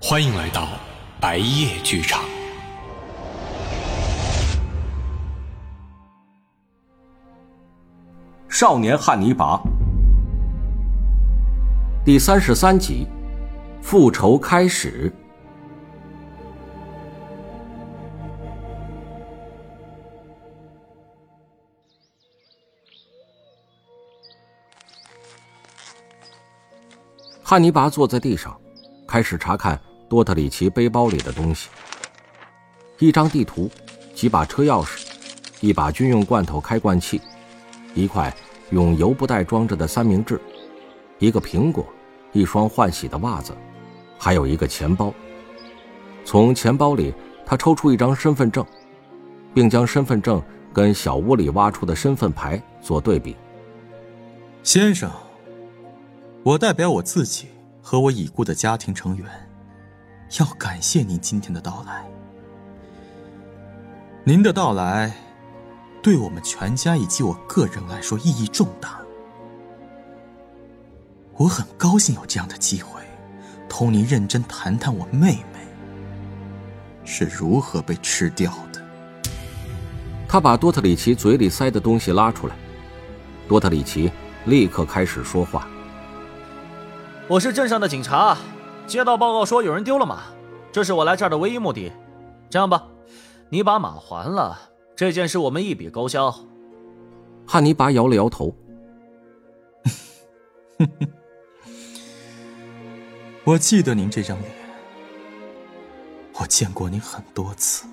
欢迎来到白夜剧场。少年汉尼拔，第三十三集，复仇开始。汉尼拔坐在地上，开始查看多特里奇背包里的东西：一张地图，几把车钥匙，一把军用罐头开罐器，一块用油布袋装着的三明治，一个苹果，一双换洗的袜子，还有一个钱包。从钱包里，他抽出一张身份证，并将身份证跟小屋里挖出的身份牌做对比。先生。我代表我自己和我已故的家庭成员，要感谢您今天的到来。您的到来，对我们全家以及我个人来说意义重大。我很高兴有这样的机会，同您认真谈谈我妹妹是如何被吃掉的。他把多特里奇嘴里塞的东西拉出来，多特里奇立刻开始说话。我是镇上的警察，接到报告说有人丢了马，这是我来这儿的唯一目的。这样吧，你把马还了，这件事我们一笔勾销。汉尼拔摇了摇头。我记得您这张脸，我见过您很多次。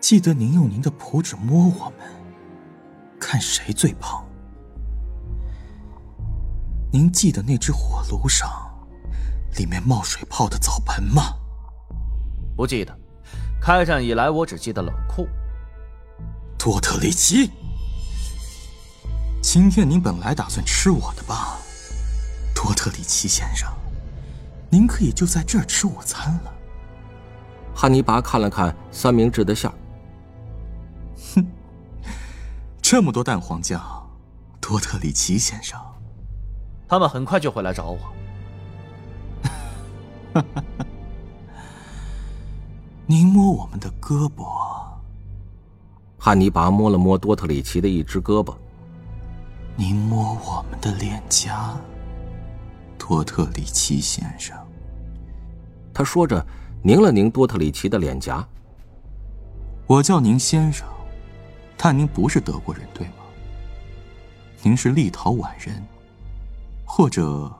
记得您用您的拇指摸我们，看谁最胖。您记得那只火炉上，里面冒水泡的澡盆吗？不记得。开战以来，我只记得冷库。多特里奇，今天您本来打算吃我的吧？多特里奇先生，您可以就在这儿吃午餐了。汉尼拔看了看三明治的馅儿，哼，这么多蛋黄酱，多特里奇先生。他们很快就会来找我。您摸我们的胳膊。汉尼拔摸了摸多特里奇的一只胳膊。您摸我们的脸颊，多特里奇先生。他说着，拧了拧多特里奇的脸颊。我叫您先生，但您不是德国人，对吗？您是立陶宛人。或者，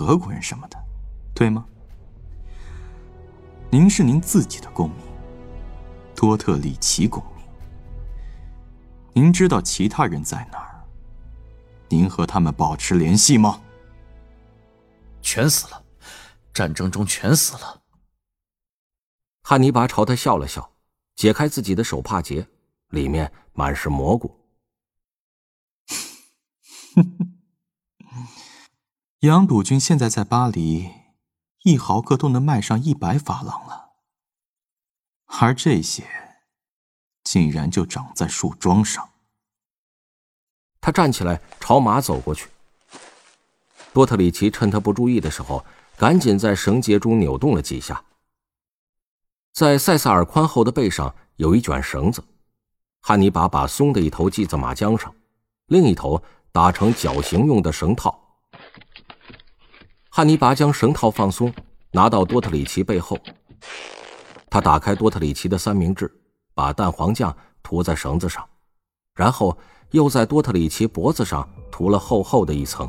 俄国人什么的，对吗？您是您自己的公民，多特里奇公民。您知道其他人在哪儿？您和他们保持联系吗？全死了，战争中全死了。汉尼拔朝他笑了笑，解开自己的手帕结，里面满是蘑菇。杨笃军现在在巴黎，一毫克都能卖上一百法郎了，而这些竟然就长在树桩上。他站起来朝马走过去。多特里奇趁他不注意的时候，赶紧在绳结中扭动了几下。在塞萨尔宽厚的背上有一卷绳子，汉尼拔把松的一头系在马缰上，另一头打成绞刑用的绳套。汉尼拔将绳套放松，拿到多特里奇背后。他打开多特里奇的三明治，把蛋黄酱涂在绳子上，然后又在多特里奇脖子上涂了厚厚的一层。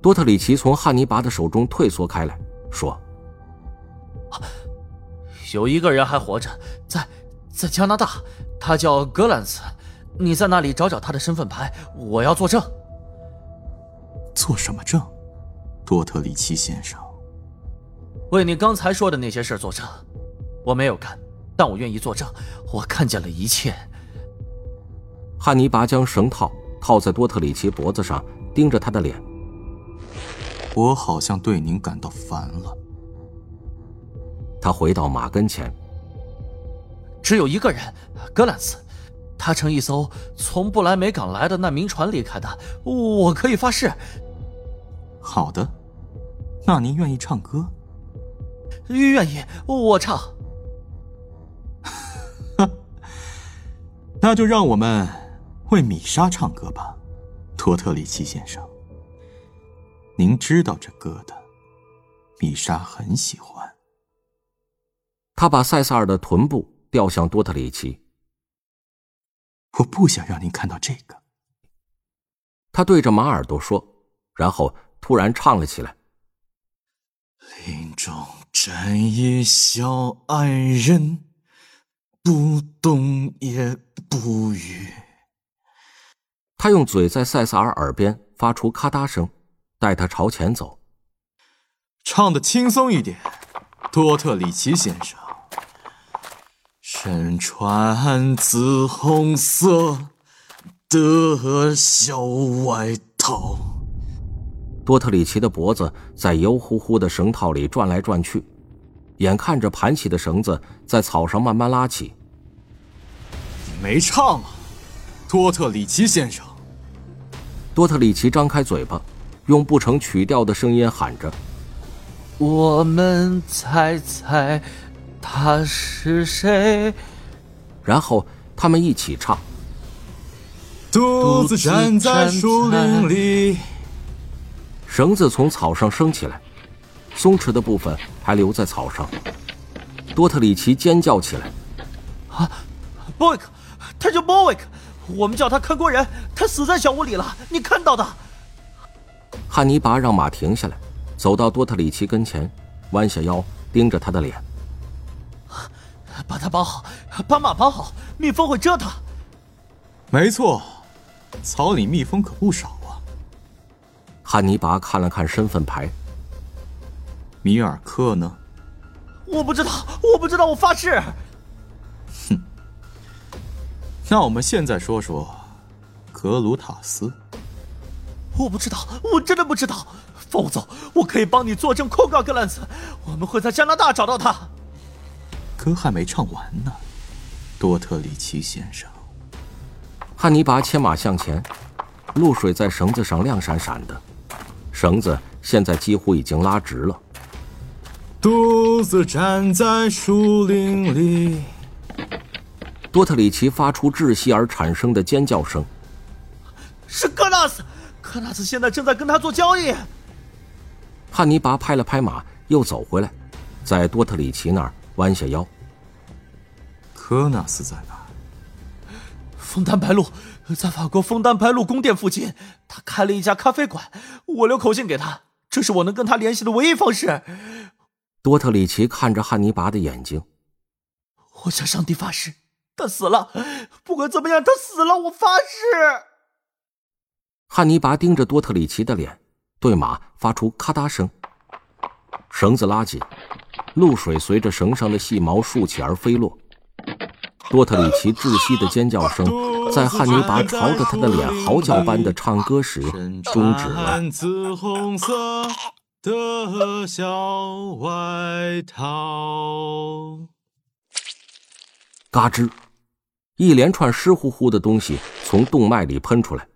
多特里奇从汉尼拔的手中退缩开来，说：“有一个人还活着，在在加拿大，他叫格兰斯。你在那里找找他的身份牌，我要作证。”做什么证，多特里奇先生？为你刚才说的那些事作证。我没有干，但我愿意作证。我看见了一切。汉尼拔将绳套套在多特里奇脖子上，盯着他的脸。我好像对您感到烦了。他回到马跟前。只有一个人，格兰斯。他乘一艘从不来梅港来的难民船离开的，我可以发誓。好的，那您愿意唱歌？愿意，我唱。那就让我们为米莎唱歌吧，托特里奇先生。您知道这歌的，米莎很喜欢。他把塞萨尔的臀部吊向多特里奇。我不想让您看到这个。他对着马耳朵说，然后突然唱了起来：“林中站一小矮人，不动也不语。”他用嘴在塞萨尔耳边发出咔嗒声，带他朝前走。唱的轻松一点，多特里奇先生。身穿紫红色。的小外套。多特里奇的脖子在油乎乎的绳套里转来转去，眼看着盘起的绳子在草上慢慢拉起。没唱啊，多特里奇先生。多特里奇张开嘴巴，用不成曲调的声音喊着：“我们猜猜他是谁。”然后他们一起唱。独自站在树林里，绳子从草上升起来，松弛的部分还留在草上。多特里奇尖叫起来：“啊，波维克，他叫波维克，我们叫他看锅人，他死在小屋里了，你看到的。”汉尼拔让马停下来，走到多特里奇跟前，弯下腰盯着他的脸：“把他绑好，把马绑好，蜜蜂会蛰他。”没错。草里蜜蜂可不少啊！汉尼拔看了看身份牌。米尔克呢？我不知道，我不知道，我发誓。哼。那我们现在说说格鲁塔斯。我不知道，我真的不知道。放我走，我可以帮你作证控告格兰斯。我们会在加拿大找到他。歌还没唱完呢，多特里奇先生。汉尼拔牵马向前，露水在绳子上亮闪闪的，绳子现在几乎已经拉直了。独自站在树林里，多特里奇发出窒息而产生的尖叫声。是格纳斯，格纳斯现在正在跟他做交易。汉尼拔拍了拍马，又走回来，在多特里奇那儿弯下腰。科纳斯在哪？枫丹白露，在法国枫丹白露宫殿附近，他开了一家咖啡馆。我留口信给他，这是我能跟他联系的唯一方式。多特里奇看着汉尼拔的眼睛，我向上帝发誓，他死了。不管怎么样，他死了，我发誓。汉尼拔盯着多特里奇的脸，对马发出咔嗒声。绳子拉紧，露水随着绳上的细毛竖起而飞落。多特里奇窒息的尖叫声，在汉尼拔朝着他的脸嚎叫般的唱歌时终止了。紫红色的小外套。嘎吱，一连串湿乎乎的东西从动脉里喷出来，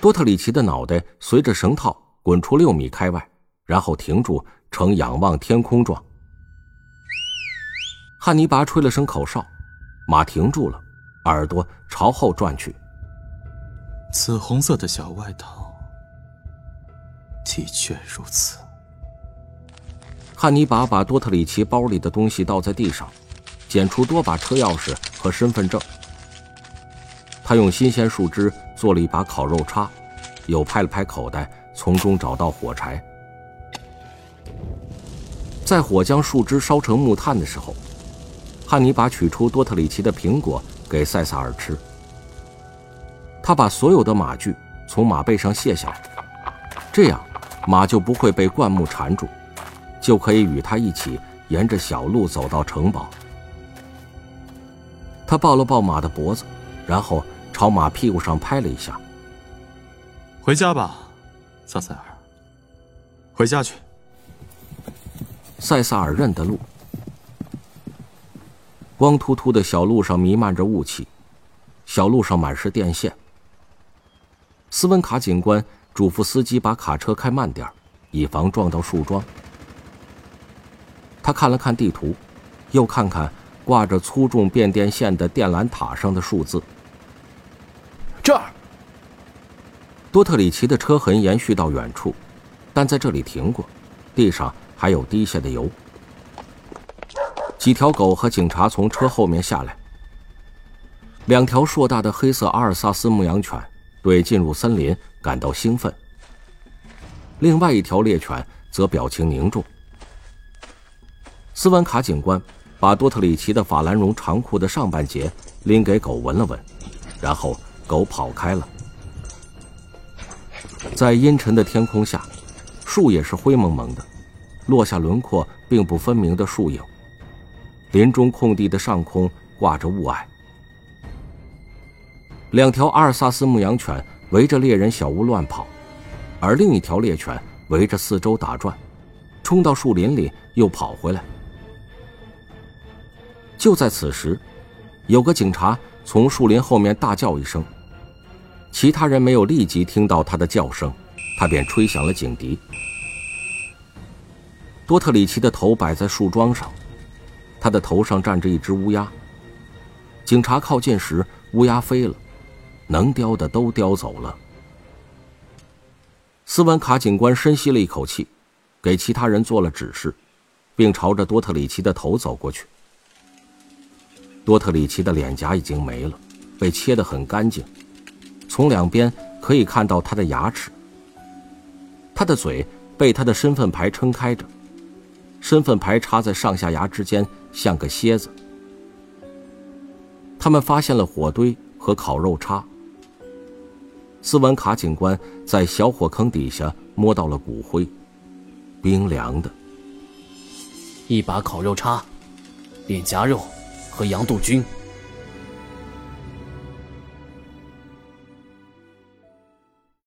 多特里奇的脑袋随着绳套滚出六米开外，然后停住，呈仰望天空状。汉尼拔吹了声口哨。马停住了，耳朵朝后转去。紫红色的小外套，的确如此。汉尼拔把多特里奇包里的东西倒在地上，捡出多把车钥匙和身份证。他用新鲜树枝做了一把烤肉叉，又拍了拍口袋，从中找到火柴。在火将树枝烧成木炭的时候。汉尼拔取出多特里奇的苹果给塞萨尔吃。他把所有的马具从马背上卸下来，这样马就不会被灌木缠住，就可以与他一起沿着小路走到城堡。他抱了抱马的脖子，然后朝马屁股上拍了一下：“回家吧，萨塞尔。回家去。”塞萨尔认得路。光秃秃的小路上弥漫着雾气，小路上满是电线。斯文卡警官嘱咐司机把卡车开慢点以防撞到树桩。他看了看地图，又看看挂着粗重变电线的电缆塔上的数字。这儿，多特里奇的车痕延续到远处，但在这里停过，地上还有滴下的油。几条狗和警察从车后面下来。两条硕大的黑色阿尔萨斯牧羊犬对进入森林感到兴奋。另外一条猎犬则表情凝重。斯文卡警官把多特里奇的法兰绒长裤的上半截拎给狗闻了闻，然后狗跑开了。在阴沉的天空下，树也是灰蒙蒙的，落下轮廓并不分明的树影。林中空地的上空挂着雾霭。两条阿尔萨斯牧羊犬围着猎人小屋乱跑，而另一条猎犬围着四周打转，冲到树林里又跑回来。就在此时，有个警察从树林后面大叫一声，其他人没有立即听到他的叫声，他便吹响了警笛。多特里奇的头摆在树桩上，他的头上站着一只乌鸦。警察靠近时，乌鸦飞了。能叼的都叼走了。斯文卡警官深吸了一口气，给其他人做了指示，并朝着多特里奇的头走过去。多特里奇的脸颊已经没了，被切得很干净，从两边可以看到他的牙齿。他的嘴被他的身份牌撑开着，身份牌插在上下牙之间，像个蝎子。他们发现了火堆和烤肉叉。斯文卡警官在小火坑底下摸到了骨灰，冰凉的。一把烤肉叉，脸颊肉和羊肚菌。